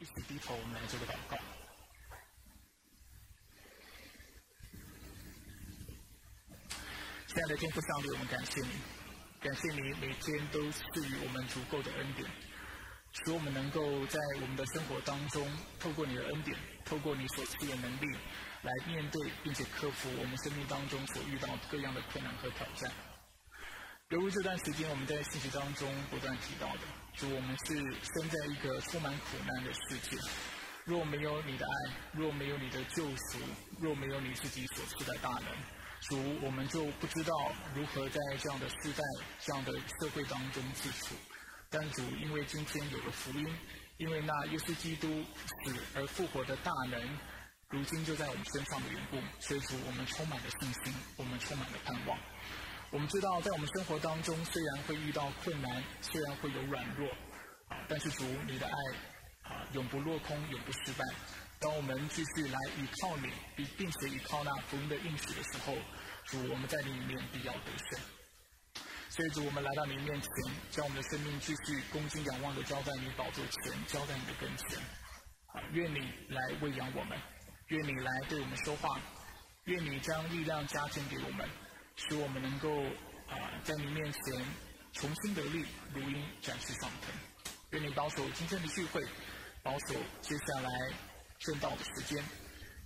一起低头，我们来做个祷告。亲爱的天父上帝，我们感谢你，感谢你每天都赐予我们足够的恩典，使我们能够在我们的生活当中，透过你的恩典，透过你所赐的能力，来面对并且克服我们生命当中所遇到各样的困难和挑战。犹如这段时间我们在信息当中不断提到的，主，我们是生在一个充满苦难的世界，若没有你的爱，若没有你的救赎，若没有你自己所赐的大能，主，我们就不知道如何在这样的时代、这样的社会当中自处。但主，因为今天有了福音，因为那耶稣基督死而复活的大能，如今就在我们身上的缘故，所以主，我们充满了信心，我们充满了盼望。我们知道，在我们生活当中，虽然会遇到困难，虽然会有软弱，啊，但是主你的爱，啊，永不落空，永不失败。当我们继续来依靠你，并并且依靠那福音的应许的时候，主我们在你里面必要得胜。所以主，我们来到你面前，将我们的生命继续恭敬仰望的交在你宝座前，交在你的跟前。啊，愿你来喂养我们，愿你来对我们说话，愿你将力量加添给我们。使我们能够啊，在你面前重新得力，如鹰展翅上腾。愿你保守今天的聚会，保守接下来正道的时间。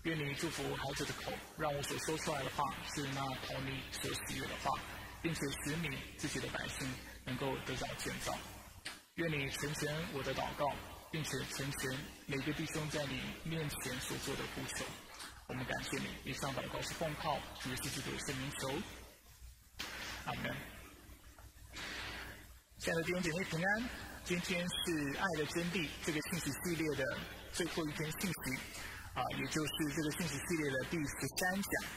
愿你祝福孩子的口，让我所说出来的话是那讨你所喜悦的话，并且使你自己的百姓能够得到建造。愿你成全我的祷告，并且成全每个弟兄在你面前所做的呼求。我们感谢你，以上祷告是奉靠主耶稣基督的圣名求。阿门。亲爱的弟兄姐妹平安，今天是《爱的真谛》这个信息系列的最后一篇信息，啊，也就是这个信息系列的第十三讲。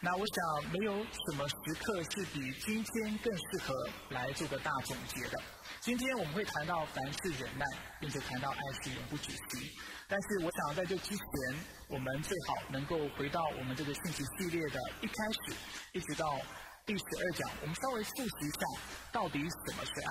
那我想，没有什么时刻是比今天更适合来做个大总结的。今天我们会谈到凡事忍耐，并且谈到爱是永不止息。但是我想在这之前，我们最好能够回到我们这个信息系列的一开始，一直到。第十二讲，我们稍微复习一下到底什么是爱。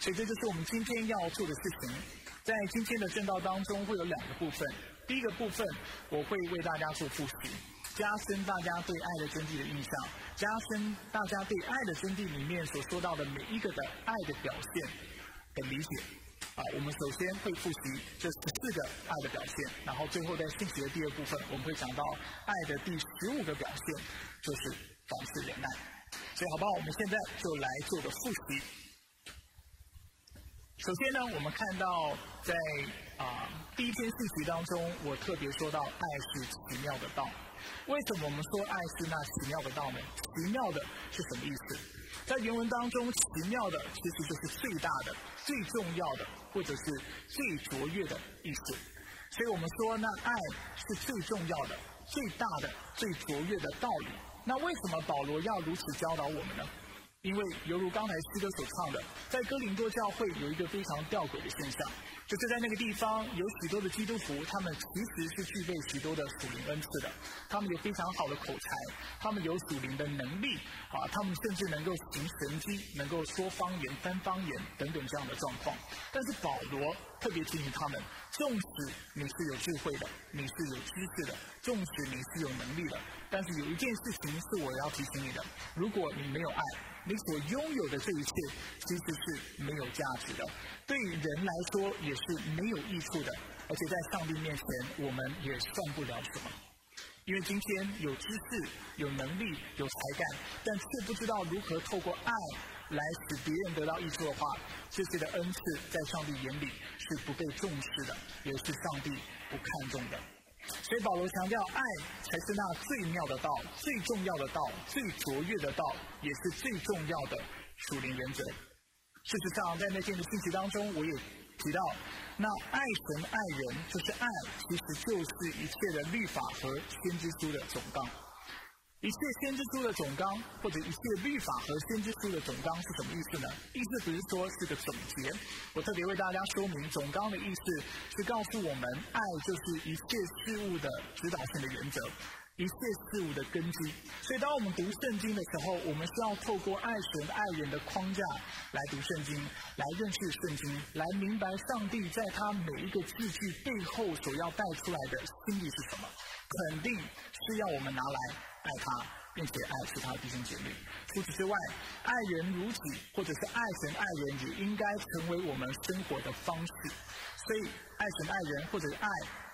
所以这就是我们今天要做的事情。在今天的正道当中，会有两个部分。第一个部分，我会为大家做复习，加深大家对爱的真谛的印象，加深大家对爱的真谛里面所说到的每一个的爱的表现的理解。啊，我们首先会复习这十四个爱的表现，然后最后在信息的第二部分，我们会讲到爱的第十五个表现，就是凡事忍耐。所以，好不好？我们现在就来做个复习。首先呢，我们看到在啊第一篇信息当中，我特别说到爱是奇妙的道。为什么我们说爱是那奇妙的道呢？奇妙的是什么意思？在原文当中，奇妙的其实就是最大的、最重要的，或者是最卓越的意思。所以我们说，那爱是最重要的、最大的、最卓越的道理。那为什么保罗要如此教导我们呢？因为犹如刚才诗歌所唱的，在哥林多教会有一个非常吊诡的现象，就是在那个地方有许多的基督徒，他们其实是具备许多的属灵恩赐的，他们有非常好的口才，他们有属灵的能力，啊，他们甚至能够行神迹，能够说方言、翻方言等等这样的状况。但是保罗特别提醒他们，纵使你是有智慧的，你是有知识的，纵使你是有能力的，但是有一件事情是我要提醒你的：如果你没有爱，你所拥有的这一切其实是没有价值的，对人来说也是没有益处的，而且在上帝面前我们也算不了什么。因为今天有知识、有能力、有才干，但却不知道如何透过爱来使别人得到益处的话，这些的恩赐在上帝眼里是不被重视的，也是上帝不看重的。所以保罗强调，爱才是那最妙的道、最重要的道、最卓越的道，也是最重要的属灵原则。事实上，在那天的信息当中，我也提到，那爱神爱人就是爱，其实就是一切的律法和先知书的总纲。一切先知书的总纲，或者一切律法和先知书的总纲是什么意思呢？意思只是说是个总结。我特别为大家说明，总纲的意思是告诉我们，爱就是一切事物的指导性的原则。一切事物的根基。所以，当我们读圣经的时候，我们是要透过爱神爱人的框架来读圣经，来认识圣经，来明白上帝在他每一个字句背后所要带出来的心意是什么。肯定是要我们拿来爱他，并且爱其他的弟兄姐妹。除此之外，爱人如己，或者是爱神爱人，也应该成为我们生活的方式。所以，爱神爱人，或者是爱。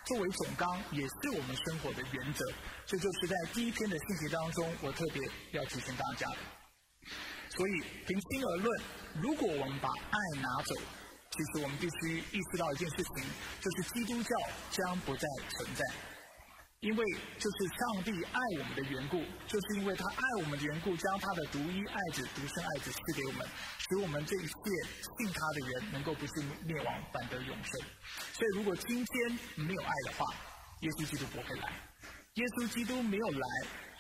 作为总纲，也是我们生活的原则。这就是在第一篇的信息当中，我特别要提醒大家的。所以，平心而论，如果我们把爱拿走，其实我们必须意识到一件事情，就是基督教将不再存在。因为就是上帝爱我们的缘故，就是因为他爱我们的缘故，将他的独一爱子、独生爱子赐给我们，使我们这一切信他的人能够不是灭亡，反得永生。所以，如果今天没有爱的话，耶稣基督不会来；耶稣基督没有来，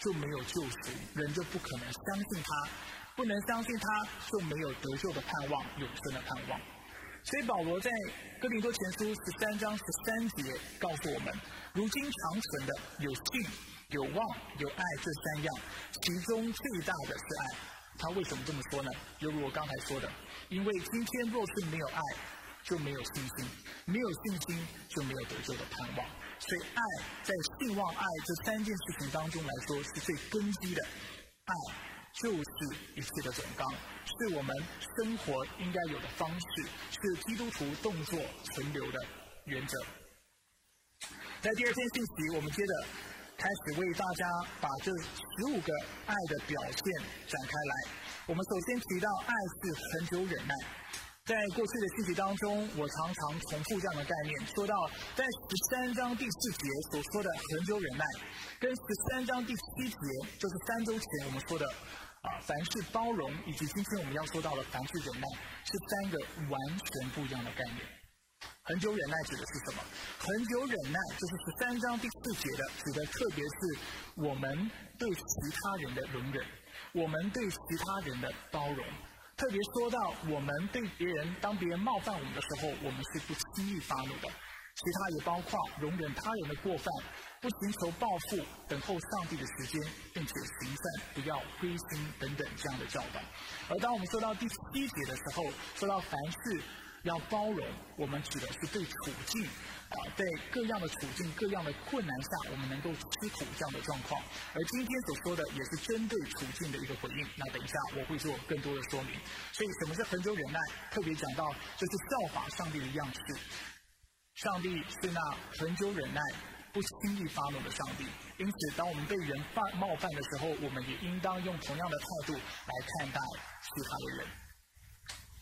就没有救赎，人就不可能相信他，不能相信他，就没有得救的盼望、永生的盼望。所以，保罗在哥林多前书十三章十三节告诉我们。如今长存的有信、有望、有爱这三样，其中最大的是爱。他为什么这么说呢？犹如我刚才说的，因为今天若是没有爱，就没有信心；没有信心，就没有得救的盼望。所以，爱在信望爱这三件事情当中来说是最根基的。爱就是一切的总纲，是我们生活应该有的方式，是基督徒动作存留的原则。在第二天信息，我们接着开始为大家把这十五个爱的表现展开来。我们首先提到爱是恒久忍耐。在过去的信息当中，我常常重复这样的概念，说到在十三章第四节所说的恒久忍耐，跟十三章第七节，就是三周前我们说的啊凡事包容，以及今天我们要说到的凡事忍耐，是三个完全不一样的概念。恒久忍耐指的是什么？恒久忍耐就是十三章第四节的，指的特别是我们对其他人的容忍，我们对其他人的包容。特别说到我们对别人，当别人冒犯我们的时候，我们是不轻易发怒的。其他也包括容忍他人的过犯，不寻求报复，等候上帝的时间，并且行善，不要灰心等等这样的教导。而当我们说到第七节的时候，说到凡事。要包容，我们指的是对处境啊，在各样的处境、各样的困难下，我们能够吃苦这样的状况。而今天所说的也是针对处境的一个回应。那等一下我会做更多的说明。所以，什么是恒久忍耐？特别讲到就是效法上帝的样式。上帝是那恒久忍耐、不轻易发怒的上帝。因此，当我们被人犯冒犯的时候，我们也应当用同样的态度来看待其他的人。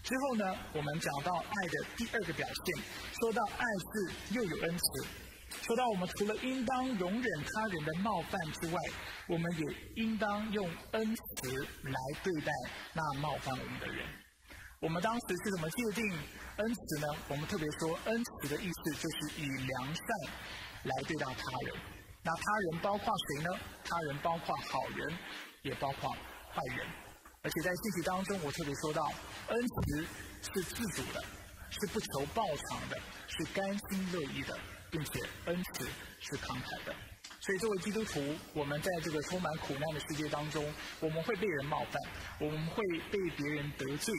之后呢，我们讲到爱的第二个表现，说到爱是又有恩慈，说到我们除了应当容忍他人的冒犯之外，我们也应当用恩慈来对待那冒犯我们的人。我们当时是怎么界定恩慈呢？我们特别说，恩慈的意思就是以良善来对待他人。那他人包括谁呢？他人包括好人，也包括坏人。而且在信息当中，我特别说到，恩慈是自主的，是不求报偿的，是甘心乐意的，并且恩慈是慷慨的。所以作为基督徒，我们在这个充满苦难的世界当中，我们会被人冒犯，我们会被别人得罪，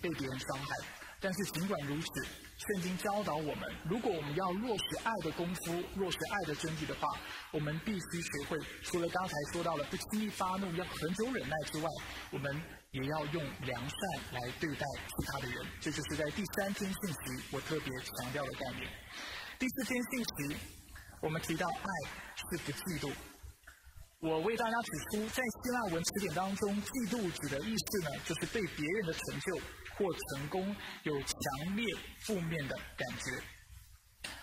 被别人伤害。但是尽管如此，圣经教导我们，如果我们要落实爱的功夫，落实爱的真谛的话，我们必须学会除了刚才说到了不轻易发怒、要很久忍耐之外，我们也要用良善来对待其他的人。这就是在第三篇信息我特别强调的概念。第四篇信息，我们提到爱是不嫉妒。我为大家指出，在希腊文词典当中，嫉妒指的意思呢，就是对别人的成就。或成功有强烈负面的感觉，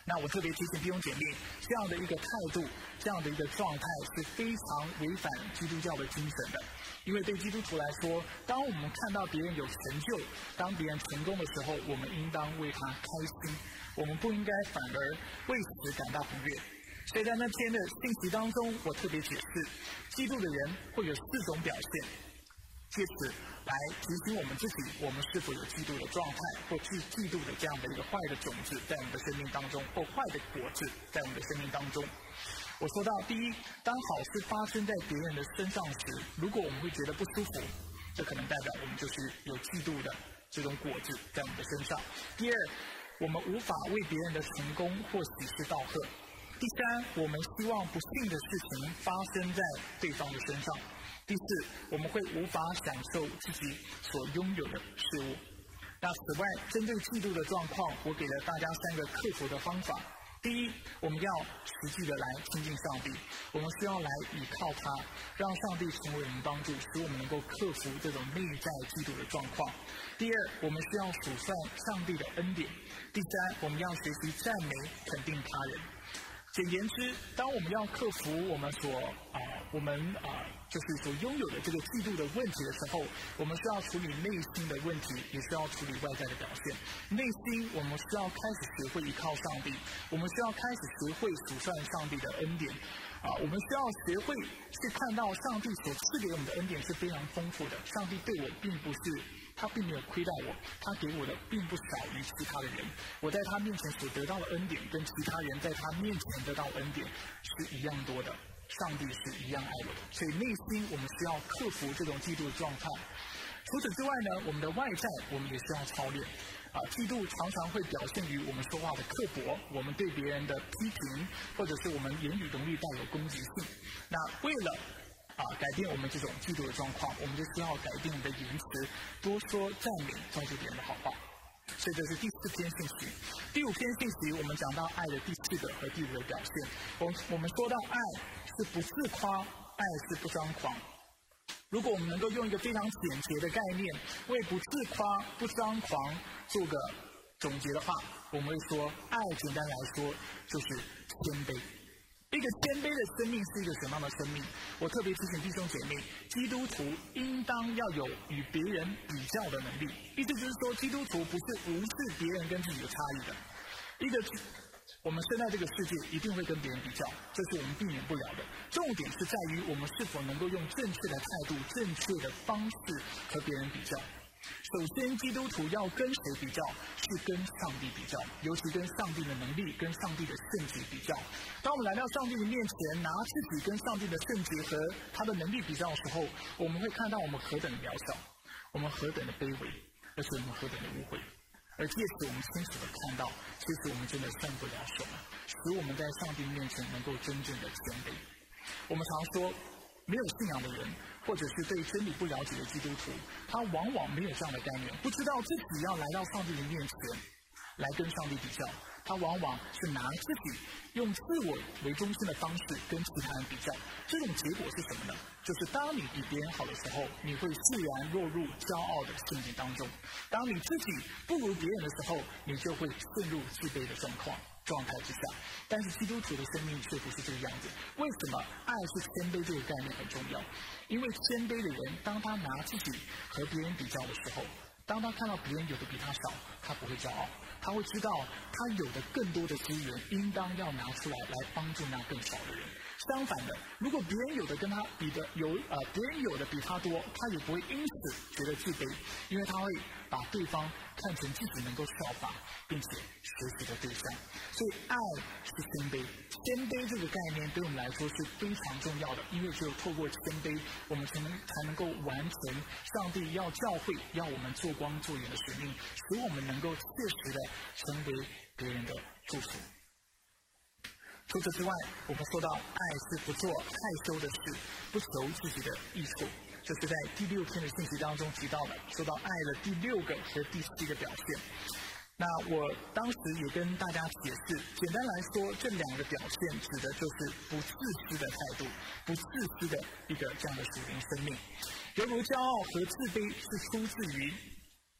那我特别提醒弟兄姐妹，这样的一个态度，这样的一个状态是非常违反基督教的精神的。因为对基督徒来说，当我们看到别人有成就，当别人成功的时候，我们应当为他开心，我们不应该反而为此感到不悦。所以在那天的信息当中，我特别解释，嫉妒的人会有四种表现。借此来提醒我们自己，我们是否有嫉妒的状态，或嫉嫉妒的这样的一个坏的种子在我们的生命当中，或坏的果子在我们的生命当中。我说到，第一，当好事发生在别人的身上时，如果我们会觉得不舒服，这可能代表我们就是有嫉妒的这种果子在我们的身上。第二，我们无法为别人的成功或喜事道贺。第三，我们希望不幸的事情发生在对方的身上。第四，我们会无法享受自己所拥有的事物。那此外，针对嫉妒的状况，我给了大家三个克服的方法。第一，我们要实际的来亲近上帝，我们需要来依靠他，让上帝成为我们帮助，使我们能够克服这种内在嫉妒的状况。第二，我们需要数算上帝的恩典。第三，我们要学习赞美、肯定他人。简言之，当我们要克服我们所啊，我们啊，就是所拥有的这个嫉妒的问题的时候，我们需要处理内心的问题，也需要处理外在的表现。内心，我们需要开始学会依靠上帝，我们需要开始学会数算上帝的恩典，啊，我们需要学会去看到上帝所赐给我们的恩典是非常丰富的。上帝对我并不是。他并没有亏待我，他给我的并不少于其他的人。我在他面前所得到的恩典，跟其他人在他面前得到恩典是一样多的。上帝是一样爱我的，所以内心我们需要克服这种嫉妒的状态。除此之外呢，我们的外在我们也需要操练。啊，嫉妒常常会表现于我们说话的刻薄，我们对别人的批评，或者是我们言语容易带有攻击性。那为了啊，改变我们这种嫉妒的状况，我们就需要改变我们的言辞，多说赞美、告诉别人的好话。所以这是第四篇信息。第五篇信息，我们讲到爱的第四个和第五个表现。我我们说到爱是不自夸，爱是不张狂。如果我们能够用一个非常简洁的概念，为不自夸、不张狂做个总结的话，我们会说，爱简单来说就是谦卑。一个谦卑的生命是一个什么样的生命？我特别提醒弟兄姐妹，基督徒应当要有与别人比较的能力。意思就是说，基督徒不是无视别人跟自己的差异的。一个，我们生在这个世界，一定会跟别人比较，这是我们避免不了的。重点是在于我们是否能够用正确的态度、正确的方式和别人比较。首先，基督徒要跟谁比较？是跟上帝比较，尤其跟上帝的能力、跟上帝的圣洁比较。当我们来到上帝的面前，拿自己跟上帝的圣洁和他的能力比较的时候，我们会看到我们何等的渺小，我们何等的卑微，而且我们何等的污秽。而借此，我们清楚的看到，其实我们真的算不了什么，使我们在上帝面前能够真正的谦卑。我们常说，没有信仰的人。或者是对真理不了解的基督徒，他往往没有这样的概念，不知道自己要来到上帝的面前，来跟上帝比较。他往往是拿自己用自我为中心的方式跟其他人比较。这种结果是什么呢？就是当你比别人好的时候，你会自然落入骄傲的陷阱当中；当你自己不如别人的时候，你就会陷入自卑的状况。状态之下，但是基督徒的生命却不是这个样子。为什么爱是谦卑这个概念很重要？因为谦卑的人，当他拿自己和别人比较的时候，当他看到别人有的比他少，他不会骄傲，他会知道他有的更多的资源，应当要拿出来来帮助那更少的人。相反的，如果别人有的跟他比的有呃，别人有的比他多，他也不会因此觉得自卑，因为他会把对方看成自己能够效法并且学习的对象。所以，爱是谦卑，谦卑这个概念对我们来说是非常重要的，因为只有透过谦卑，我们才能才能够完成上帝要教会要我们做光做盐的使命，使我们能够切实的成为别人的祝福。除此之外，我们说到爱是不做害羞的事，不求自己的益处，这是在第六篇的信息当中提到的。说到爱的第六个和第七个表现，那我当时也跟大家解释，简单来说，这两个表现指的就是不自私的态度，不自私的一个这样的属灵生命，犹如骄傲和自卑是出自于。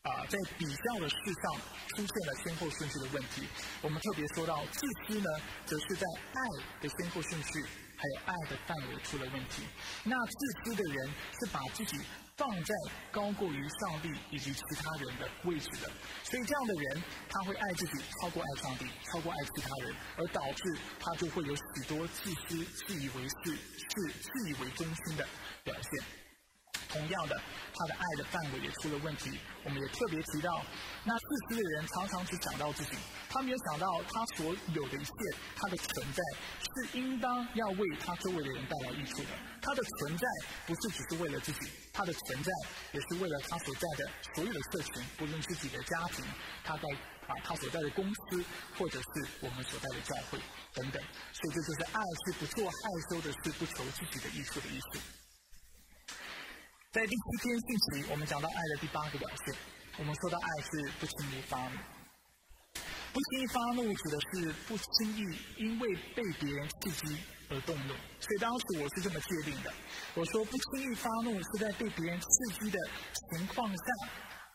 啊，在比较的事上出现了先后顺序的问题。我们特别说到自私呢，则是在爱的先后顺序还有爱的范围出了问题。那自私的人是把自己放在高过于上帝以及其他人的位置的，所以这样的人他会爱自己超过爱上帝，超过爱其他人，而导致他就会有许多自私、自以为是、是自以为中心的表现。同样的，他的爱的范围也出了问题。我们也特别提到，那自私的人常常只想到自己，他没有想到他所有的一切，他的存在是应当要为他周围的人带来益处的。他的存在不是只是为了自己，他的存在也是为了他所在的所有的社群，不论自己的家庭，他在啊他所在的公司，或者是我们所在的教会等等。所以这就是爱是不做害羞的事，不求自己的益处的意思。在第七天信息，我们讲到爱的第八个表现。我们说到爱是不轻易发怒，不轻易发怒指的是不轻易因为被别人刺激而动怒。所以当时我是这么界定的：我说不轻易发怒是在被别人刺激的情况下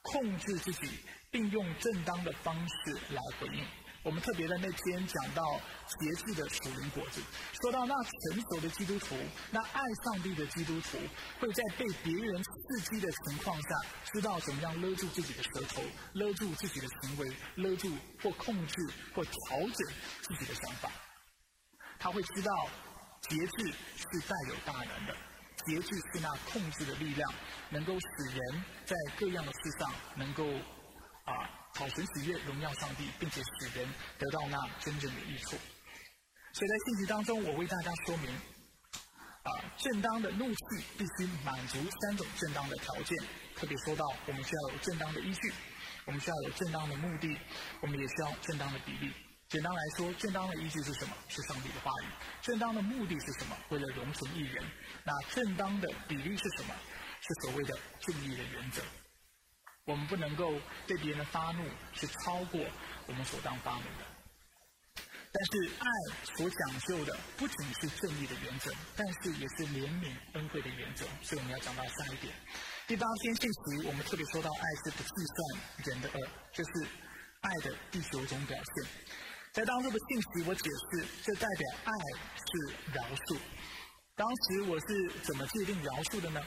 控制自己，并用正当的方式来回应。我们特别在那天讲到节制的属灵果子，说到那成熟的基督徒，那爱上帝的基督徒，会在被别人刺激的情况下，知道怎么样勒住自己的舌头，勒住自己的行为，勒住或控制或调整自己的想法。他会知道节制是带有大能的，节制是那控制的力量，能够使人在各样的事上能够啊。讨神喜悦，荣耀上帝，并且使人得到那真正的益处。所以在信息当中，我为大家说明，啊，正当的怒气必须满足三种正当的条件。特别说到，我们需要有正当的依据，我们需要有正当的目的，我们也需要正当的比例。简单来说，正当的依据是什么？是上帝的话语。正当的目的是什么？为了容存一人。那正当的比例是什么？是所谓的正义的原则。我们不能够对别人的发怒，是超过我们所当发怒的。但是爱所讲究的不仅是正义的原则，但是也是怜悯恩惠的原则。所以我们要讲到下一点。第八天信息，我们特别说到爱是不计算人的恶，这是爱的第九种表现。在当中的信息，我解释，这代表爱是饶恕。当时我是怎么界定饶恕的呢？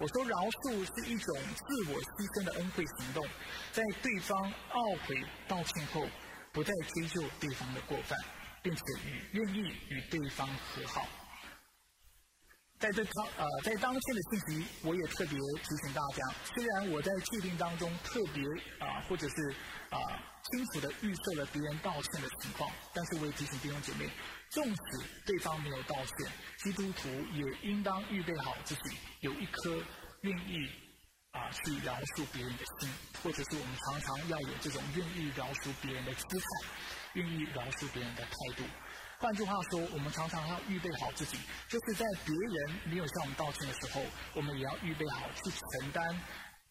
我说饶恕是一种自我牺牲的恩惠行动，在对方懊悔道歉后，不再追究对方的过犯，并且与愿意与对方和好。在这当呃在当天的信息，我也特别提醒大家，虽然我在界定当中特别啊或者是啊清楚的预设了别人道歉的情况，但是我也提醒弟兄姐妹。纵使对方没有道歉，基督徒也应当预备好自己，有一颗愿意啊去饶恕别人的心，或者是我们常常要有这种愿意饶恕别人的姿态，愿意饶恕别人的态度。换句话说，我们常常要预备好自己，就是在别人没有向我们道歉的时候，我们也要预备好去承担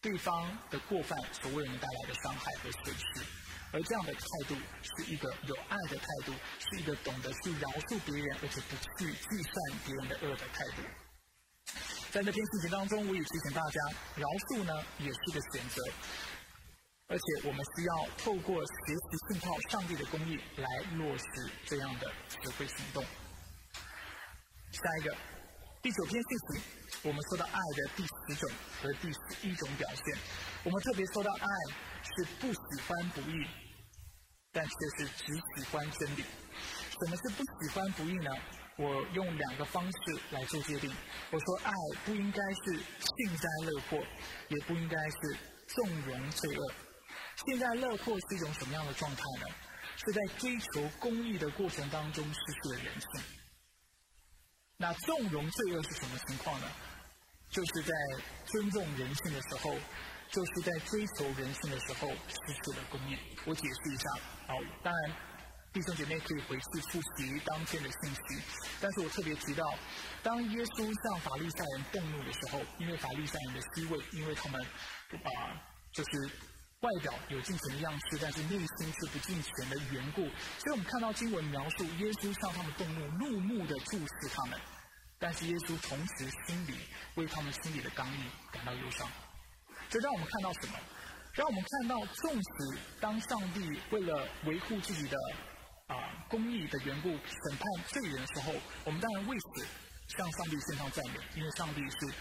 对方的过犯所为我们带来的伤害和损失。而这样的态度是一个有爱的态度，是一个懂得去饶恕别人，而且不去计算别人的恶的态度。在那篇信息当中，我也提醒大家，饶恕呢也是个选择，而且我们需要透过学习信靠上帝的公义来落实这样的实惠行动。下一个第九篇信息，我们说到爱的第十种和第十一种表现，我们特别说到爱。是不喜欢不义，但却是只喜欢真理。什么是不喜欢不义呢？我用两个方式来做界定。我说，爱不应该是幸灾乐祸，也不应该是纵容罪恶。幸灾乐祸是一种什么样的状态呢？是在追求公义的过程当中失去了人性。那纵容罪恶是什么情况呢？就是在尊重人性的时候。就是在追求人性的时候失去了公义。我解释一下，好，当然弟兄姐妹可以回去复习当天的信息，但是我特别提到，当耶稣向法利赛人动怒的时候，因为法利赛人的虚伪，因为他们啊，就是外表有敬虔的样式，但是内心却不敬虔的缘故，所以我们看到经文描述耶稣向他们动怒，怒目的注视他们，但是耶稣同时心里为他们心里的刚毅感到忧伤。这让我们看到什么？让我们看到，纵使当上帝为了维护自己的啊公义的缘故，审判罪人的时候，我们当然为此向上帝献上赞美，因为上帝是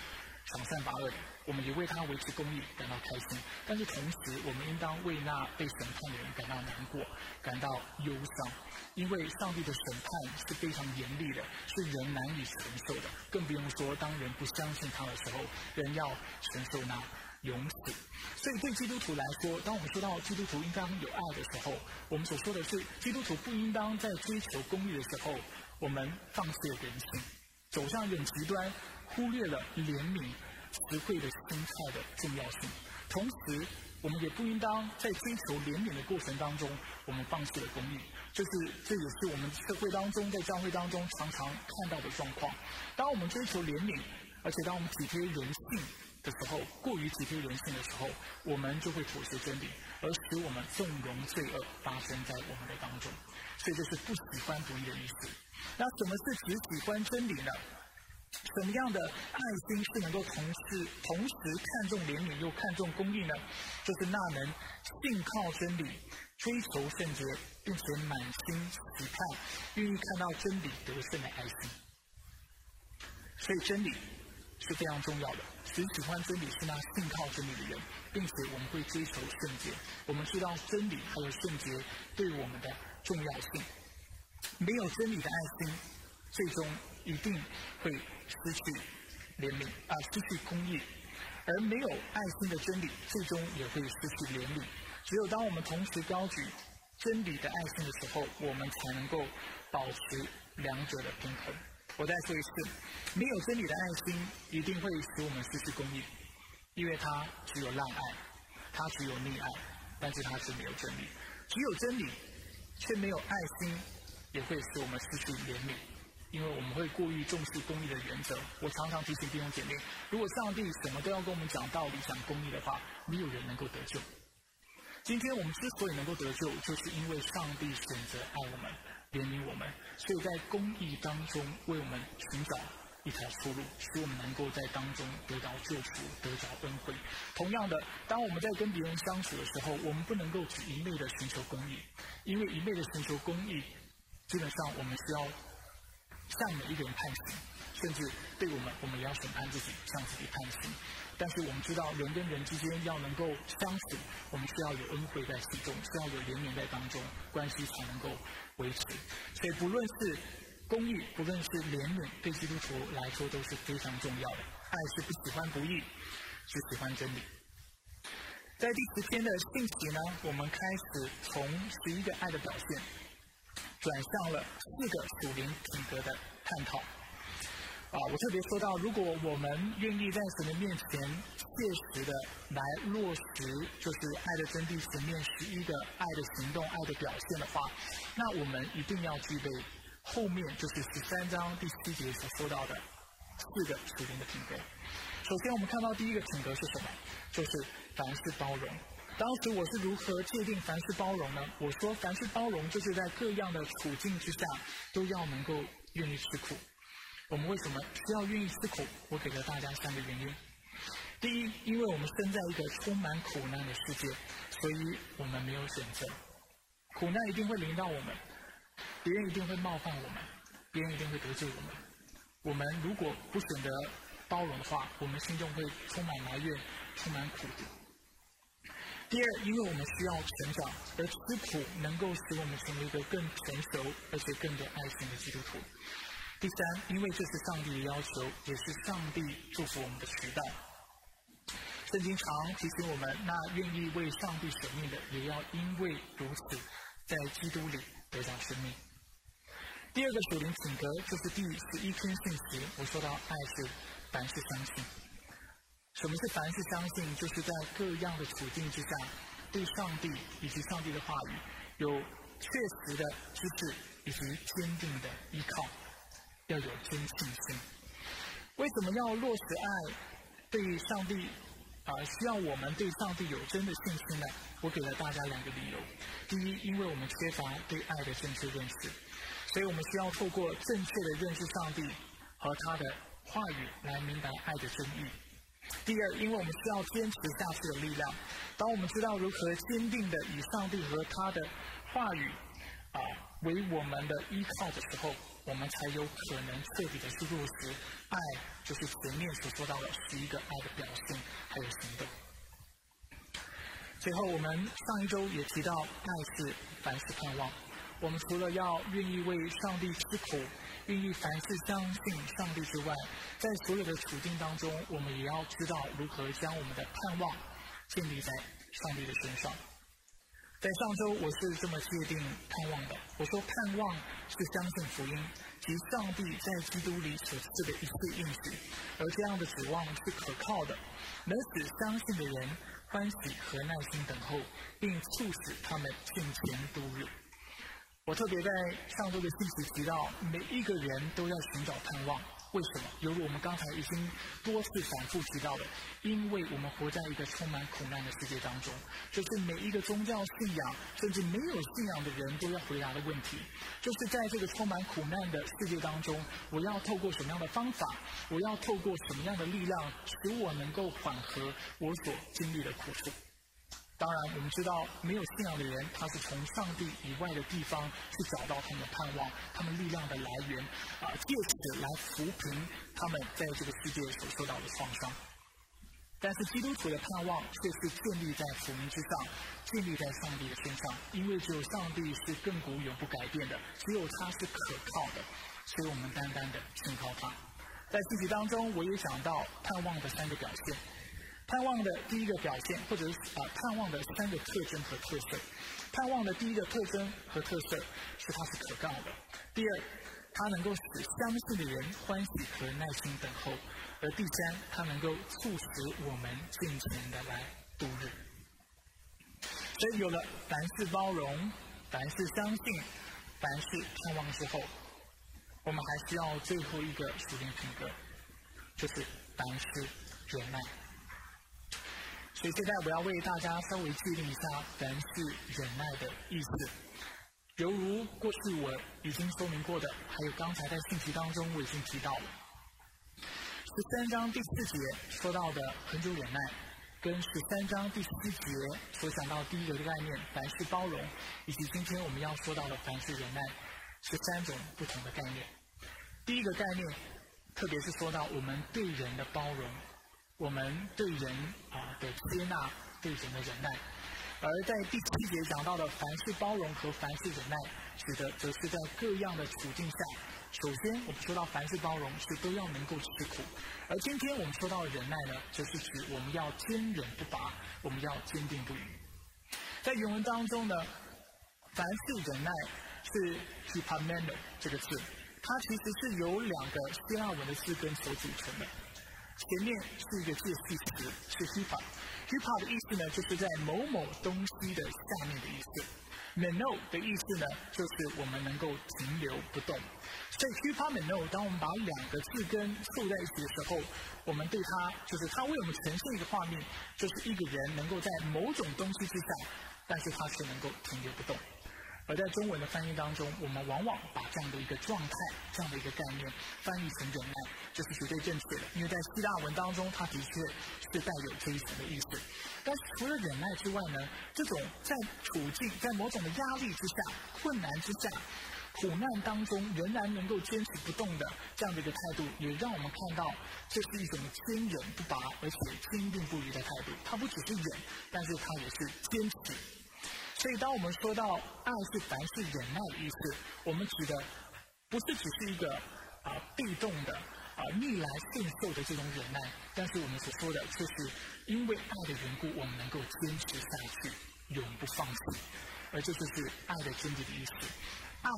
赏善罚恶的，我们也为他维持公义感到开心。但是同时，我们应当为那被审判的人感到难过，感到忧伤，因为上帝的审判是非常严厉的，是人难以承受的。更不用说当人不相信他的时候，人要承受那永死。所以对基督徒来说，当我们说到基督徒应当有爱的时候，我们所说的是基督徒不应当在追求公义的时候，我们放弃了人性，走向一种极端。忽略了怜悯词汇的心态的重要性，同时，我们也不应当在追求怜悯的过程当中，我们放弃了公义。就是这也是我们社会当中，在教会当中常常看到的状况。当我们追求怜悯，而且当我们体贴人性的时候，过于体贴人性的时候，我们就会妥协真理，而使我们纵容罪恶发生在我们的当中。所以这是不喜欢不义的意思。那什么是只喜欢真理呢？什么样的爱心是能够同时同时看重怜悯又看重公义呢？就是那能信靠真理、追求圣洁，并且满心期盼、愿意看到真理得胜的爱心。所以真理是非常重要的。只喜欢真理是那信靠真理的人，并且我们会追求圣洁。我们知道真理还有圣洁对我们的重要性。没有真理的爱心，最终一定会。失去怜悯啊，失去公义，而没有爱心的真理，最终也会失去怜悯。只有当我们同时高举真理的爱心的时候，我们才能够保持两者的平衡。我再说一次，没有真理的爱心，一定会使我们失去公义，因为它只有滥爱，它只有溺爱，但是它是没有真理。只有真理，却没有爱心，也会使我们失去怜悯。因为我们会过于重视公义的原则，我常常提醒弟兄姐妹：如果上帝什么都要跟我们讲道理、讲公义的话，没有人能够得救。今天我们之所以能够得救，就是因为上帝选择爱我们、怜悯我们，所以在公义当中为我们寻找一条出路，使我们能够在当中得到救赎、得到恩惠。同样的，当我们在跟别人相处的时候，我们不能够只一味的寻求公义，因为一味的寻求公义，基本上我们需要。向每一个人判刑，甚至对我们，我们也要审判自己，向自己判刑。但是我们知道，人跟人之间要能够相处，我们需要有恩惠在其中，需要有怜悯在当中，关系才能够维持。所以，不论是公义，不论是怜悯，对基督徒来说都是非常重要的。爱是不喜欢不义，只喜欢真理。在第十篇的信息呢，我们开始从十一个爱的表现。转向了四个属灵品格的探讨。啊，我特别说到，如果我们愿意在神的面前切实的来落实，就是爱的真谛前面十一个爱的行动、爱的表现的话，那我们一定要具备后面就是十三章第七节所说到的四个属灵的品格。首先，我们看到第一个品格是什么？就是凡事包容。当时我是如何界定凡事包容呢？我说凡事包容就是在各样的处境之下都要能够愿意吃苦。我们为什么需要愿意吃苦？我给了大家三个原因。第一，因为我们生在一个充满苦难的世界，所以我们没有选择。苦难一定会临到我们，别人一定会冒犯我们，别人一定会得罪我们。我们如果不选择包容的话，我们心中会充满埋怨，充满苦。第二，因为我们需要成长，而吃苦能够使我们成为一个更成熟而且更有爱心的基督徒。第三，因为这是上帝的要求，也是上帝祝福我们的渠道。圣经常提醒我们，那愿意为上帝舍命的，也要因为如此，在基督里得到生命。第二个属灵品格就是第十一篇信息，我说到爱是凡事相信。什么是凡事相信？就是在各样的处境之下，对上帝以及上帝的话语有确实的支持以及坚定的依靠，要有真信心。为什么要落实爱？对上帝啊，需要我们对上帝有真的信心呢？我给了大家两个理由。第一，因为我们缺乏对爱的正确认识，所以我们需要透过正确的认识上帝和他的话语来明白爱的真意。第二，因为我们需要坚持下去的力量。当我们知道如何坚定的以上帝和他的话语啊为我们的依靠的时候，我们才有可能彻底的去落实爱，就是前面所说到的十一个爱的表现还有行动。最后，我们上一周也提到，爱是凡事盼望。我们除了要愿意为上帝吃苦，愿意凡事相信上帝之外，在所有的处境当中，我们也要知道如何将我们的盼望建立在上帝的身上。在上周，我是这么界定盼望的：我说，盼望是相信福音及上帝在基督里所赐的一切应许，而这样的指望是可靠的，能使相信的人欢喜和耐心等候，并促使他们进前度日。我特别在上周的信息提到，每一个人都要寻找盼望。为什么？犹如我们刚才已经多次反复提到的，因为我们活在一个充满苦难的世界当中，就是每一个宗教信仰，甚至没有信仰的人都要回答的问题，就是在这个充满苦难的世界当中，我要透过什么样的方法？我要透过什么样的力量，使我能够缓和我所经历的苦痛？当然，我们知道没有信仰的人，他是从上帝以外的地方去找到他们的盼望、他们力量的来源，啊，借此来抚平他们在这个世界所受到的创伤。但是基督徒的盼望却是建立在福音之上，建立在上帝的身上，因为只有上帝是亘古永不改变的，只有他是可靠的，所以我们单单的信靠他。在自己当中，我也想到盼望的三个表现。盼望的第一个表现，或者是啊，盼望的三个特征和特色。盼望的第一个特征和特色是它是可靠的。第二，它能够使相信的人欢喜和耐心等候。而第三，它能够促使我们尽情的来度日。所以有了凡事包容、凡事相信、凡事盼望之后，我们还需要最后一个属灵品格，就是凡事忍耐。所以现在我要为大家稍微界定一下“凡事忍耐”的意思，犹如过去我已经说明过的，还有刚才在信息当中我已经提到了。十三章第四节说到的“恒久忍耐”，跟十三章第七节所讲到第一个的概念“凡事包容”，以及今天我们要说到的“凡事忍耐”，是三种不同的概念。第一个概念，特别是说到我们对人的包容。我们对人啊的接纳，对人的忍耐，而在第七节讲到的凡事包容和凡事忍耐，指的则是在各样的处境下，首先我们说到凡事包容是都要能够吃苦，而今天我们说到忍耐呢，则是指我们要坚忍不拔，我们要坚定不移。在原文当中呢，凡事忍耐是 h i p a m e n o 这个字，它其实是由两个希腊文的字根所组成的。前面是一个介系词，是 hipa。hipa 的意思呢，就是在某某东西的下面的意思。meno 的意思呢，就是我们能够停留不动。所以 hypa meno，当我们把两个字根凑在一起的时候，我们对它，就是它为我们呈现一个画面，就是一个人能够在某种东西之下，但是他却能够停留不动。而在中文的翻译当中，我们往往把这样的一个状态、这样的一个概念翻译成忍耐，这是绝对正确的。因为在希腊文当中，它的确是带有这一层的意思。但是除了忍耐之外呢，这种在处境、在某种的压力之下、困难之下、苦难当中，仍然能够坚持不动的这样的一个态度，也让我们看到这是一种坚忍不拔，而且坚定不移的态度。它不只是忍，但是它也是坚持。所以，当我们说到爱是凡事忍耐的意思，我们指的不是只是一个啊被动的啊逆来顺受的这种忍耐，但是我们所说的，就是因为爱的缘故，我们能够坚持下去，永不放弃，而这就是爱的真理的意思。爱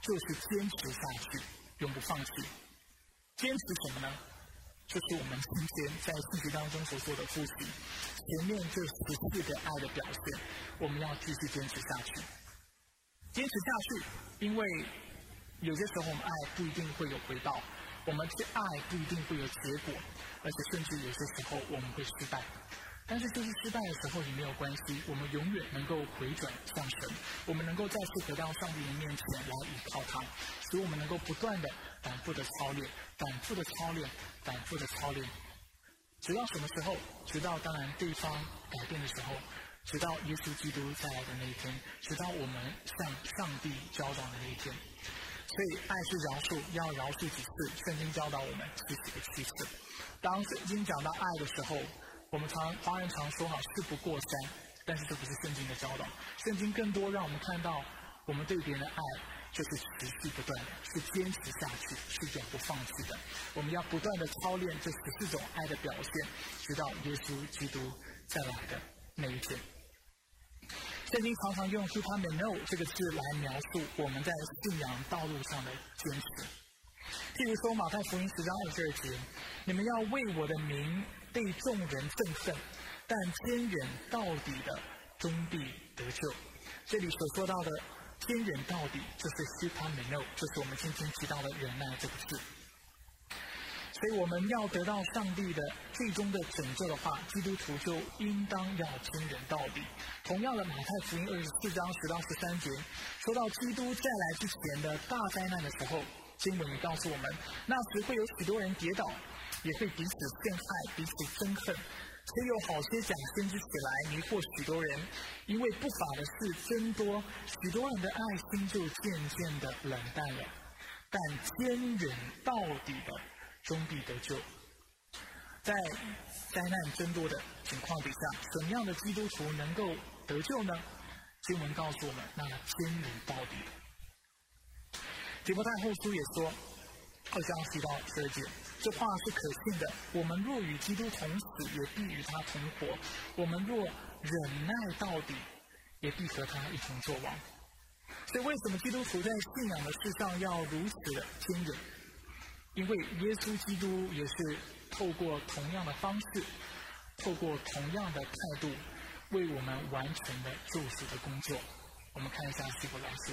就是坚持下去，永不放弃。坚持什么呢？就是我们今天在信息当中所做的复习，前面这十四个爱的表现，我们要继续坚持下去。坚持下去，因为有些时候我们爱不一定会有回报，我们去爱不一定会有结果，而且甚至有些时候我们会失败。但是就是失败的时候也没有关系，我们永远能够回转向神，我们能够再次回到上帝的面前来依靠他，使我们能够不断的反复的操练，反复的操练，反复的操练，直到什么时候？直到当然对方改变的时候，直到耶稣基督再来的那一天，直到我们向上帝交往的那一天。所以，爱是饶恕，要饶恕几次？圣经教导我们是几个七次。当圣经讲到爱的时候，我们常华人常说哈，事不过三，但是这不是圣经的教导。圣经更多让我们看到，我们对别人的爱就是持续不断的，是坚持下去，是永不放弃的。我们要不断的操练这十四种爱的表现，直到耶稣基督再来的那一天。圣经常常用 “hutamino” 这个字来描述我们在信仰道路上的坚持。譬如说，马太福音十章二十二节：“你们要为我的名被众人憎恨，但坚忍到底的终必得救。”这里所说到的“坚忍到底”就是施潘美诺就是我们今天提到的“忍耐”这个字。所以我们要得到上帝的最终的拯救的话，基督徒就应当要坚忍到底。同样的，马太福音二十四章十到十三节，说到基督再来之前的大灾难的时候，经文也告诉我们，那时会有许多人跌倒，也会彼此陷害、彼此憎恨，且有好些假先知起来迷惑许多人，因为不法的事增多，许多人的爱心就渐渐的冷淡了。但坚忍到底的。终必得救。在灾难增多的情况底下，什么样的基督徒能够得救呢？经文告诉我们，那坚忍到底。提摩太后书也说，二章十到十二节，这话是可信的。我们若与基督同死，也必与他同活；我们若忍耐到底，也必和他一同作王。所以，为什么基督徒在信仰的事上要如此的坚忍？因为耶稣基督也是透过同样的方式，透过同样的态度，为我们完成了救赎的工作。我们看一下希伯来书。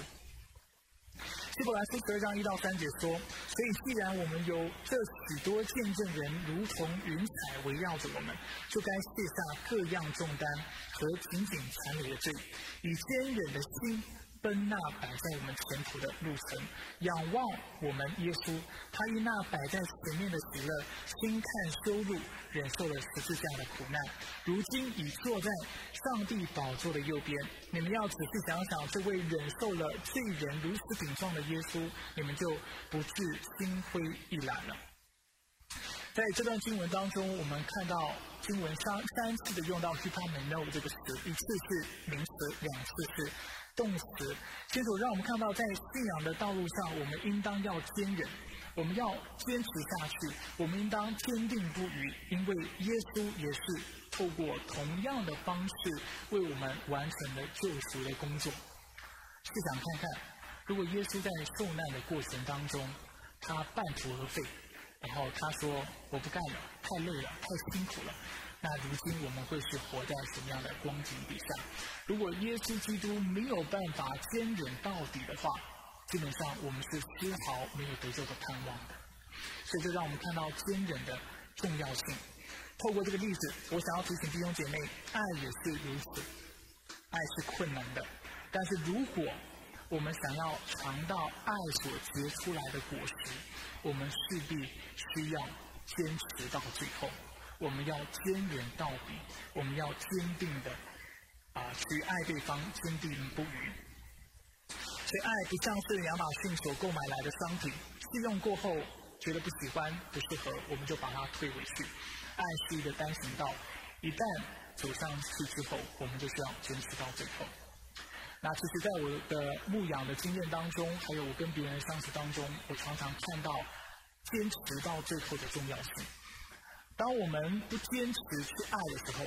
希伯来书十二章一到三节说：“所以既然我们有这许多见证人，如同云彩围绕着我们，就该卸下各样重担和紧紧缠累的罪，以坚忍的心。”奔那摆在我们前途的路程，仰望我们耶稣，他因那摆在前面的喜乐，轻看羞辱，忍受了十字架的苦难，如今已坐在上帝宝座的右边。你们要仔细想想，这位忍受了罪人如此顶撞的耶稣，你们就不至心灰意懒了。在这段经文当中，我们看到经文三三次的用到 “hutamino” 这个词，一次是名词，两次是。动词，清楚让我们看到，在信仰的道路上，我们应当要坚忍，我们要坚持下去，我们应当坚定不移，因为耶稣也是透过同样的方式为我们完成了救赎的工作。试想看看，如果耶稣在受难的过程当中，他半途而废，然后他说：“我不干了，太累了，太辛苦了。”那如今我们会是活在什么样的光景底下？如果耶稣基督没有办法坚忍到底的话，基本上我们是丝毫没有得救的盼望的。所以，这让我们看到坚忍的重要性。透过这个例子，我想要提醒弟兄姐妹，爱也是如此。爱是困难的，但是如果我们想要尝到爱所结出来的果实，我们势必需要坚持到最后。我们要坚忍到底，我们要坚定的啊去爱对方，坚定不移。所以爱不像是亚马逊所购买来的商品，试用过后觉得不喜欢、不适合，我们就把它退回去。爱是一个单行道，一旦走上去之后，我们就需要坚持到最后。那其实，在我的牧养的经验当中，还有我跟别人相处当中，我常常看到坚持到最后的重要性。当我们不坚持去爱的时候，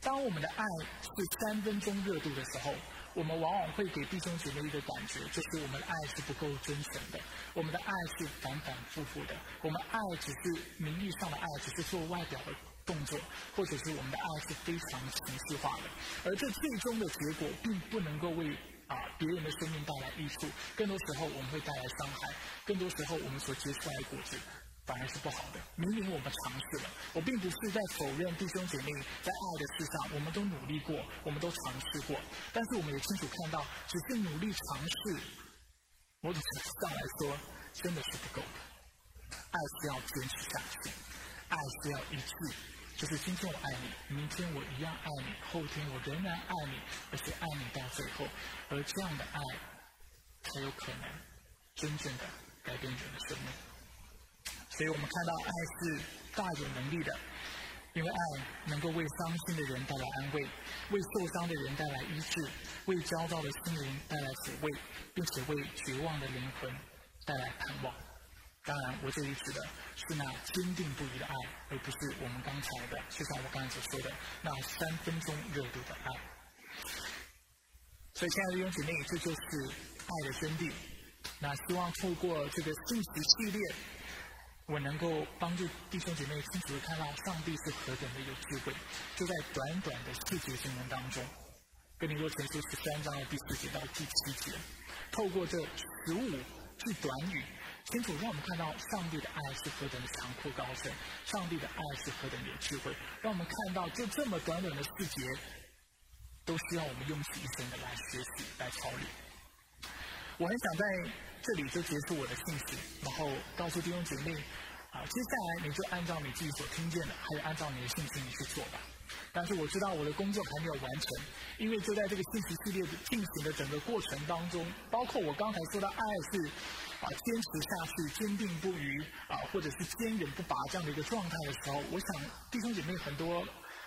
当我们的爱是三分钟热度的时候，我们往往会给弟兄姐妹一个感觉，就是我们的爱是不够真诚的，我们的爱是反反复复的，我们爱只是名义上的爱，只是做外表的动作，或者是我们的爱是非常情绪化的，而这最终的结果并不能够为啊别人的生命带来益处，更多时候我们会带来伤害，更多时候我们所结出来的果子。反而是不好的。明明我们尝试了，我并不是在否认弟兄姐妹在爱的事上，我们都努力过，我们都尝试过。但是我们也清楚看到，只是努力尝试，某种程度上来说，真的是不够的。爱是要坚持下去，爱是要一致，就是今天我爱你，明天我一样爱你，后天我仍然爱你，而且爱你到最后。而这样的爱，才有可能真正的改变人的生命。所以我们看到爱是大有能力的。因为爱能够为伤心的人带来安慰，为受伤的人带来医治，为焦躁的心灵带来抚慰，并且为绝望的灵魂带来盼望。当然，我这里指的是那坚定不移的爱，而不是我们刚才的，就像我刚才所说的那三分钟热度的爱。所以，亲爱的弟兄姊妹，这就是爱的真谛。那希望透过这个信息系列。我能够帮助弟兄姐妹清楚的看到上帝是何等的有智慧，就在短短的四节经文当中，跟你说前书十三章的第四节到第七节，透过这十五句短语，清楚让我们看到上帝的爱是何等的长阔高深，上帝的爱是何等的有智慧，让我们看到就这么短短的四节，都需要我们用起一生的来学习来操练。我很想在。这里就结束我的信息，然后告诉弟兄姐妹，啊，接下来你就按照你自己所听见的，还有按照你的信心你去做吧。但是我知道我的工作还没有完成，因为就在这个信息系列进行的整个过程当中，包括我刚才说的爱是啊坚持下去、坚定不移啊，或者是坚韧不拔这样的一个状态的时候，我想弟兄姐妹很多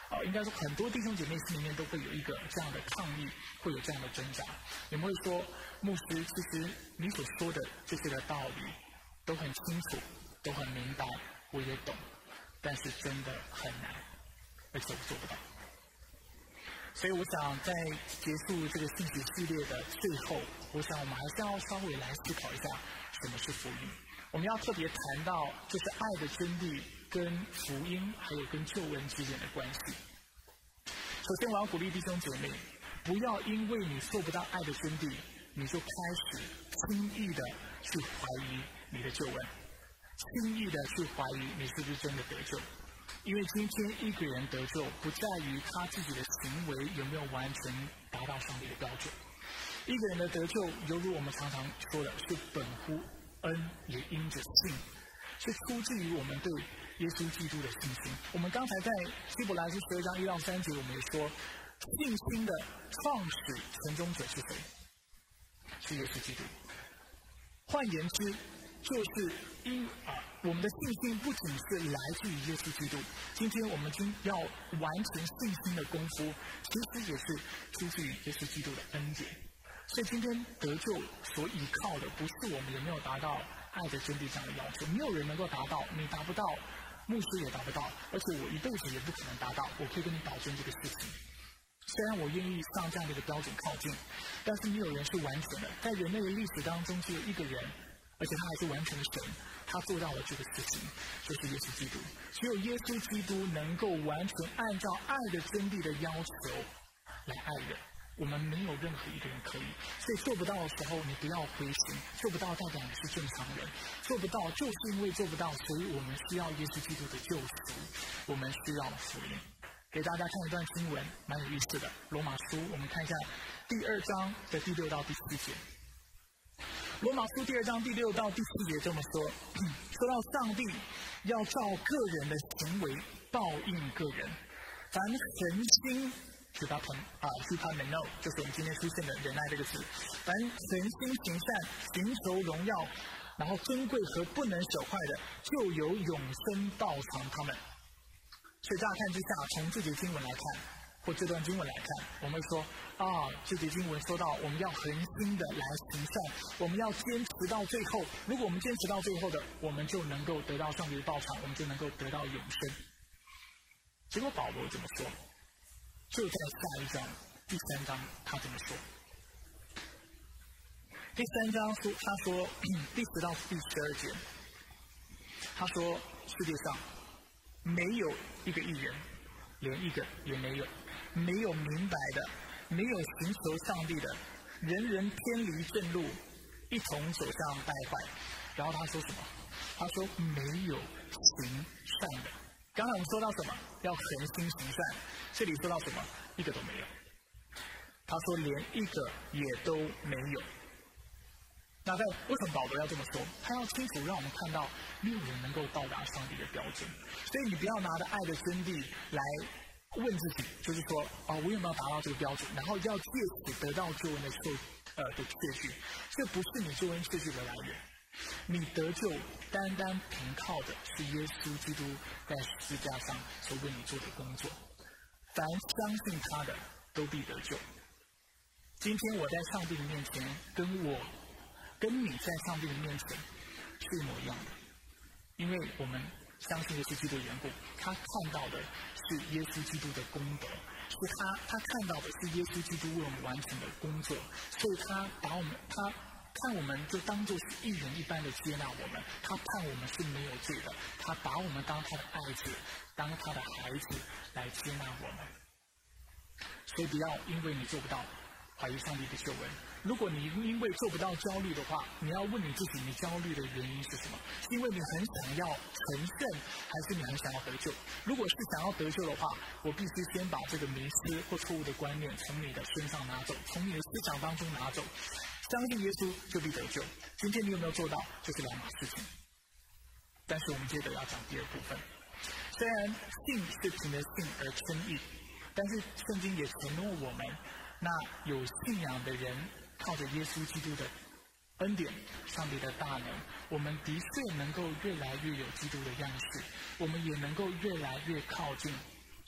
啊，应该说很多弟兄姐妹心里面都会有一个这样的抗议，会有这样的挣扎，有没有说？牧师，其实你所说的这些的道理都很清楚，都很明白，我也懂，但是真的很难，而且我做不到。所以我想在结束这个信息系列的最后，我想我们还是要稍微来思考一下什么是福音。我们要特别谈到就是爱的真谛跟福音还有跟救恩之间的关系。首先，我要鼓励弟兄姐妹，不要因为你做不到爱的真谛。你就开始轻易的去怀疑你的救恩，轻易的去怀疑你是不是真的得救，因为今天一个人得救不在于他自己的行为有没有完全达到上帝的标准，一个人的得救犹如我们常常说的是本乎恩也因着信，是出自于我们对耶稣基督的信心。我们刚才在希伯来书十二章一到三节，我们也说信心的创始成终者是谁？是耶稣基督。换言之，就是因啊，我们的信心不仅是来自于耶稣基督。今天我们今要完成信心的功夫，其实也是出自于耶稣基督的恩典。所以今天得救所依靠的，不是我们有没有达到爱的真谛上的要求，没有人能够达到，你达不到，牧师也达不到，而且我一辈子也不可能达到。我可以跟你保证这个事情。虽然我愿意向这样的一个标准靠近，但是没有人是完全的。在人类的历史当中，只有一个人，而且他还是完全的神，他做到了这个事情，就是耶稣基督。只有耶稣基督能够完全按照爱的真谛的要求来爱人。我们没有任何一个人可以，所以做不到的时候，你不要灰心。做不到代表你是正常人，做不到就是因为做不到，所以我们需要耶稣基督的救赎，我们需要福音。给大家看一段经文，蛮有意思的。罗马书，我们看一下第二章的第六到第七节。罗马书第二章第六到第七节这么说：说到上帝要照个人的行为报应个人，凡神心是他朋啊，是他们 know，就是我们今天出现的忍耐这个字。凡神心行善，寻求荣耀，然后尊贵和不能朽坏的，就有永生报偿他们。所以乍看之下，从这节经文来看，或这段经文来看，我们说啊，这节经文说到我们要恒心的来行善，我们要坚持到最后。如果我们坚持到最后的，我们就能够得到上帝的报偿，我们就能够得到永生。结果保罗怎么说？就在下一章第三章，他怎么说？第三章说，他说 第十到第十二节，他说世界上。没有一个艺人，连一个也没有，没有明白的，没有寻求上帝的，人人偏离正路，一同走向败坏。然后他说什么？他说没有行善的。刚才我们说到什么？要恒心行善。这里说到什么？一个都没有。他说连一个也都没有。那在为什么保罗要这么说？他要清楚让我们看到没有人能够到达上帝的标准，所以你不要拿着爱的真谛来问自己，就是说啊，我有没有达到这个标准？然后要借此得到救恩的确呃的确据，这不是你救恩确据的来源。你得救单单凭靠的是耶稣基督在十字架上所为你做的工作，凡相信他的都必得救。今天我在上帝的面前，跟我跟你在上帝的面前是一模一样的，因为我们相信耶稣基督的缘故，他看到的是耶稣基督的功德，是他他看到的是耶稣基督为我们完成的工作，所以他把我们他。看我们就当做是一人一般的接纳我们，他判我们是没有罪的，他把我们当他的爱子，当他的孩子来接纳我们。所以不要因为你做不到，怀疑上帝的救恩。如果你因为做不到焦虑的话，你要问你自己，你焦虑的原因是什么？是因为你很想要成圣，还是你很想要得救？如果是想要得救的话，我必须先把这个迷失或错误的观念从你的身上拿走，从你的思想当中拿走。相信耶稣就必得救。今天你有没有做到，就是两码事情。但是我们接着要讲第二部分。虽然信是凭着信而称义，但是圣经也承诺我们，那有信仰的人靠着耶稣基督的恩典、上帝的大能，我们的确能够越来越有基督的样式，我们也能够越来越靠近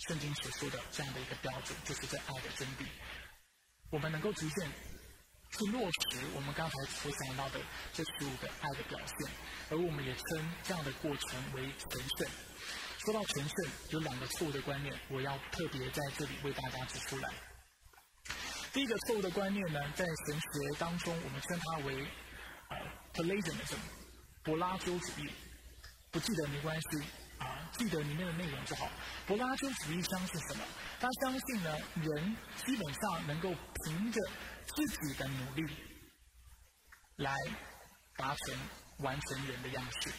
圣经所说的这样的一个标准，就是这爱的真谛。我们能够逐渐。去落实我们刚才所讲到的这十五个爱的表现，而我们也称这样的过程为成圣。说到成圣，有两个错误的观念，我要特别在这里为大家指出来。第一个错误的观念呢，在神学当中，我们称它为呃 Pelagianism，柏拉修主义。不记得没关系啊，记得里面的内容就好。柏拉修主义相信什么？他相信呢，人基本上能够凭着自己的努力来达成完成人的样式，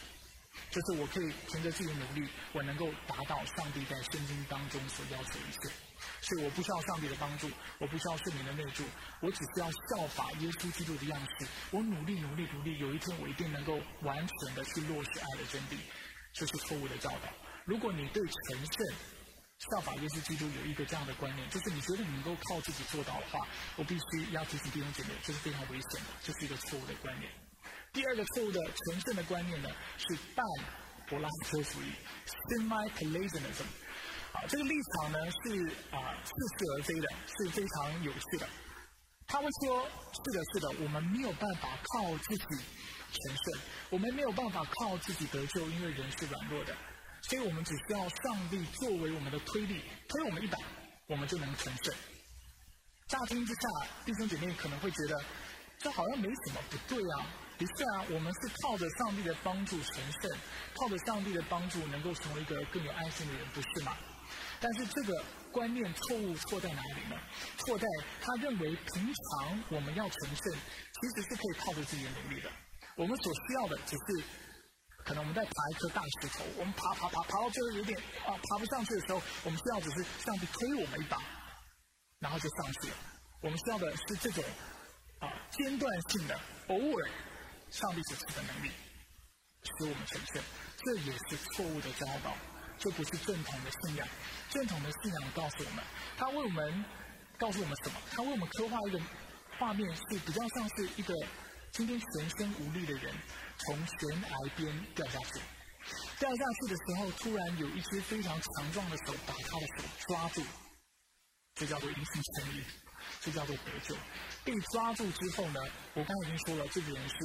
就是我可以凭着自己的努力，我能够达到上帝在圣经当中所要求一切，所以我不需要上帝的帮助，我不需要圣灵的内助，我只需要效法耶稣基督的样式，我努力努力努力，有一天我一定能够完全的去落实爱的真谛，这是错误的教导。如果你对成圣，效法耶稣基督有一个这样的观念，就是你觉得你能够靠自己做到的话，我必须要提醒弟兄姐妹，这是非常危险的，这是一个错误的观念。第二个错误的纯正的观念呢，是半柏拉图主义 （semi-Pelagianism）。啊，这个立场呢是啊似是而非的，是非常有趣的。他会说：是的，是的，我们没有办法靠自己成圣，我们没有办法靠自己得救，因为人是软弱的。所以我们只需要上帝作为我们的推力，推我们一把，我们就能成圣。乍听之下，弟兄姐妹可能会觉得，这好像没什么不对啊。的确啊，我们是靠着上帝的帮助成圣，靠着上帝的帮助能够成为一个更有爱心的人，不是吗？但是这个观念错误错在哪里呢？错在他认为平常我们要成圣，其实是可以靠着自己的努力的。我们所需要的只是。可能我们在爬一颗大石头，我们爬爬爬爬到最后有点啊爬不上去的时候，我们需要只是上帝推我们一把，然后就上去了。我们需要的是这种啊间断性的偶尔上帝所赐的能力，使我们成圣。这也是错误的教导，这不是正统的信仰。正统的信仰告诉我们，他为我们告诉我们什么？他为我们刻画一个画面，是比较像是一个今天全身无力的人。从悬崖边掉下去，掉下去的时候，突然有一只非常强壮的手把他的手抓住，这叫做灵性成立，这叫做得救。被抓住之后呢，我刚刚已经说了，这个人是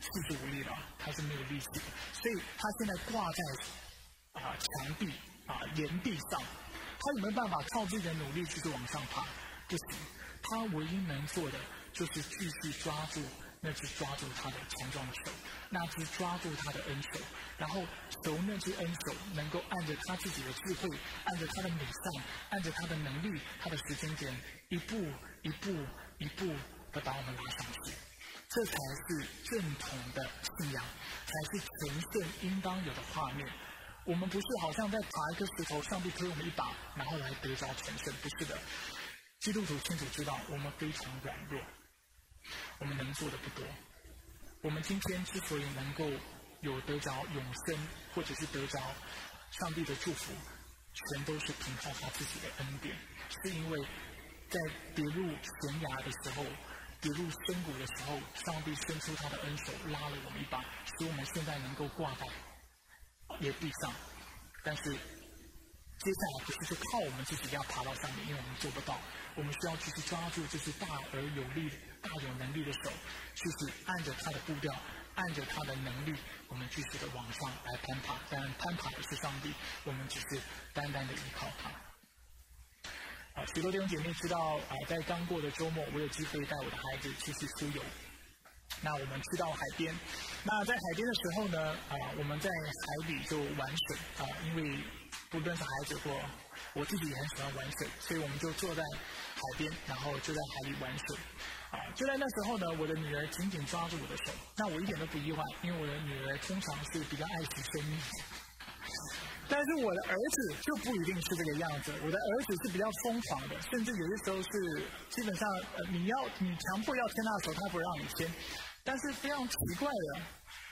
四肢无力了，他是没有力气的，所以他现在挂在啊墙壁啊岩壁上，他有没有办法靠自己的努力继续往上爬？不行，他唯一能做的就是继续抓住。那只抓住他的强壮手，那只抓住他的恩手，然后求那只恩手能够按着他自己的智慧，按着他的美善，按着他的能力，他的时间点，一步一步一步的把我们拉上去。这才是正统的信仰，才是全圣应当有的画面。我们不是好像在爬一个石头，上帝推我们一把，然后来得着全圣，不是的。基督徒清楚知道，我们非常软弱。我们能做的不多，我们今天之所以能够有得着永生，或者是得着上帝的祝福，全都是凭靠他自己的恩典，是因为在跌入悬崖的时候，跌入深谷的时候，上帝伸出他的恩手拉了我们一把，使我们现在能够挂在也地上。但是接下来不是说靠我们自己要爬到上面，因为我们做不到，我们需要继续抓住这只大而有力、大有能力的手，继续按着他的步调。按着他的能力，我们继续的往上来攀爬。当然，攀爬的是上帝，我们只是单单的依靠他。啊，许多弟兄姐妹知道啊，在刚过的周末，我有机会带我的孩子出去出游。那我们去到海边，那在海边的时候呢，啊，我们在海里就玩水啊，因为不论是孩子或我自己也很喜欢玩水，所以我们就坐在海边，然后就在海里玩水。啊就在那时候呢，我的女儿紧紧抓住我的手，那我一点都不意外，因为我的女儿通常是比较爱惜生命。但是我的儿子就不一定是这个样子，我的儿子是比较疯狂的，甚至有的时候是基本上呃你要你强迫要牵他的手，他不让你牵。但是非常奇怪的，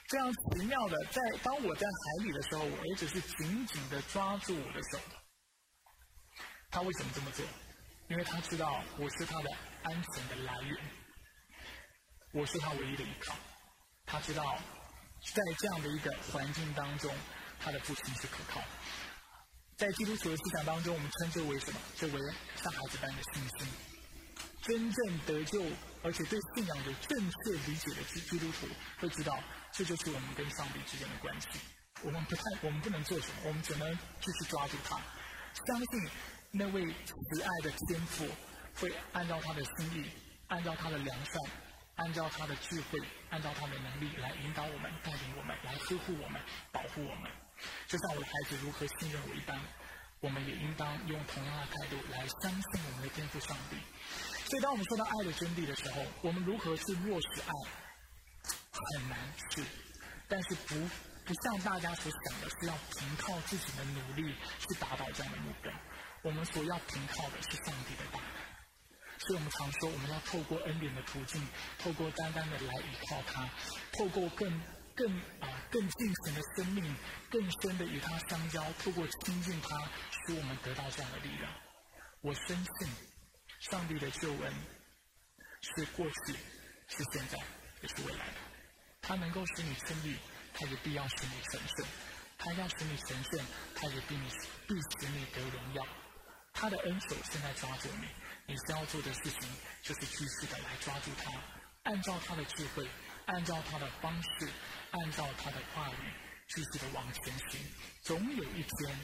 非常奇妙的，在当我在海里的时候，我儿子是紧紧的抓住我的手。他为什么这么做？因为他知道我是他的安全的来源，我是他唯一的依靠。他知道，在这样的一个环境当中，他的父亲是可靠的。在基督徒的思想当中，我们称之为什么？这为像孩子般的信心。真正得救，而且对信仰有正确理解的基基督徒，会知道这就是我们跟上帝之间的关系。我们不太，我们不能做什么，我们只能继续抓住他，相信。那位慈爱的天父会按照他的心意，按照他的良善，按照他的智慧，按照他的能力来引导我们、带领我们、来呵护我们、保护我们。就像我的孩子如何信任我一般，我们也应当用同样的态度来相信我们的天父上帝。所以，当我们说到爱的真谛的时候，我们如何去落实爱，很难是，但是不不像大家所想的，是要凭靠自己的努力去达到这样的目标。我们所要凭靠的是上帝的大能，所以我们常说，我们要透过恩典的途径，透过单单的来依靠他，透过更更啊更近神的生命，更深的与他相交，透过亲近他，使我们得到这样的力量。我深信，上帝的救恩是过去，是现在，也是未来的。他能够使你称义，他也必要使你成圣；他要使你成圣，他也必必使你得荣耀。他的恩手现在抓住你，你需要做的事情就是继续的来抓住他，按照他的智慧，按照他的方式，按照他的话语，继续的往前行。总有一天，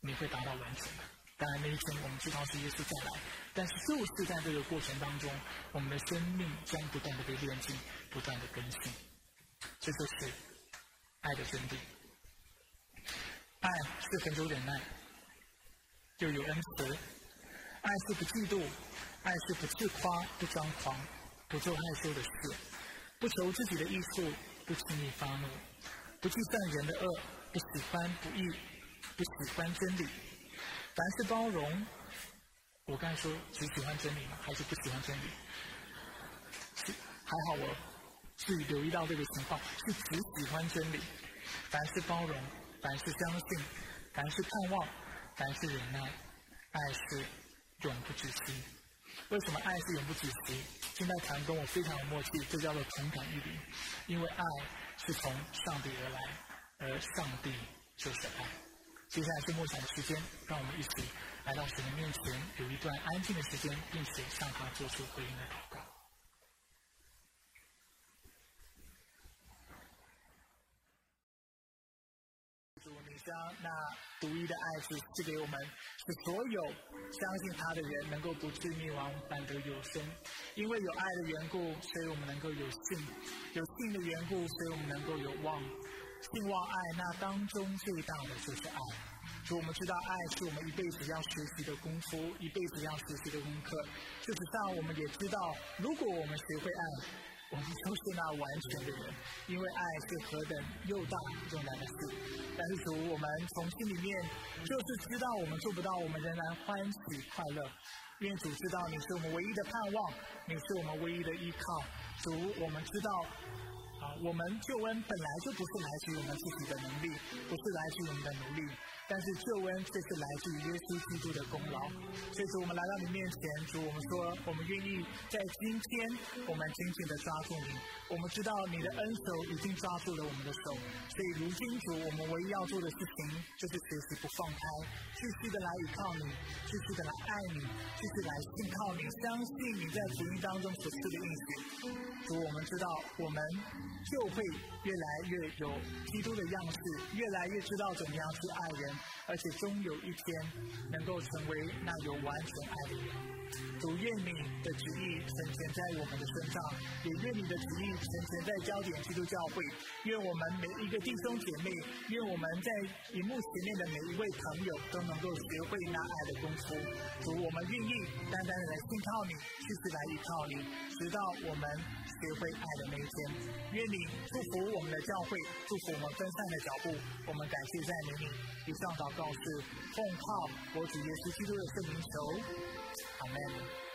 你会达到完成的。当然那一天我们知道是耶稣再来，但是就是在这个过程当中，我们的生命将不断的被炼净，不断的更新。这就是爱的真谛。爱是很久忍耐。就有恩慈，爱是不嫉妒，爱是不自夸、不张狂、不做害羞的事，不求自己的益处，不轻易发怒，不计算人的恶，不喜欢不义，不喜欢真理，凡是包容。我刚才说只喜欢真理吗？还是不喜欢真理？是还好，我是留意到这个情况，是只喜欢真理。凡是包容，凡是相信，凡是盼望。凡是忍耐，爱是永不止息。为什么爱是永不止息？现在谈跟我非常有默契，这叫做同感一灵。因为爱是从上帝而来，而上帝就是爱。接下来是默想的时间，让我们一起来到神的面前，有一段安静的时间，并且向他做出回应的祷告。将那独一的爱子赐给我们，使所有相信他的人能够不至灭亡，反得永生。因为有爱的缘故，所以我们能够有信；有信的缘故，所以我们能够有望。信望爱，那当中最大的就是爱。所以我们知道，爱是我们一辈子要学习的功夫，一辈子要学习的功课。事实上，我们也知道，如果我们学会爱。我们就是那完全的人，因为爱是何等又大又难的事。但是主，我们从心里面就是知道我们做不到，我们仍然欢喜快乐。愿主知道你是我们唯一的盼望，你是我们唯一的依靠。主，我们知道啊我们救恩本来就不是来自于我们自己的能力，不是来自于我们的努力。但是救恩却是来自于耶稣基督的功劳，所以主我们来到你面前，主我们说我们愿意在今天我们紧紧的抓住你，我们知道你的恩手已经抓住了我们的手，所以如今主我们唯一要做的事情就是随时不放开，继续的来依靠你，继续的来爱你，继续来信靠你，相信你在福音当中所赐的应许。主我们知道我们就会越来越有基督的样式，越来越知道怎么样去爱人。而且终有一天能够成为那有完全爱的人。主愿你的旨意成全在我们的身上，也愿你的旨意成全在焦点基督教会。愿我们每一个弟兄姐妹，愿我们在荧幕前面的每一位朋友都能够学会那爱的功夫。主，我们愿意单单的来信靠你，去次来依靠你，直到我们学会爱的那一天。愿你祝福我们的教会，祝福我们分散的脚步。我们感谢在你，以上祷告是奉靠我主耶稣基督的圣名求，阿门。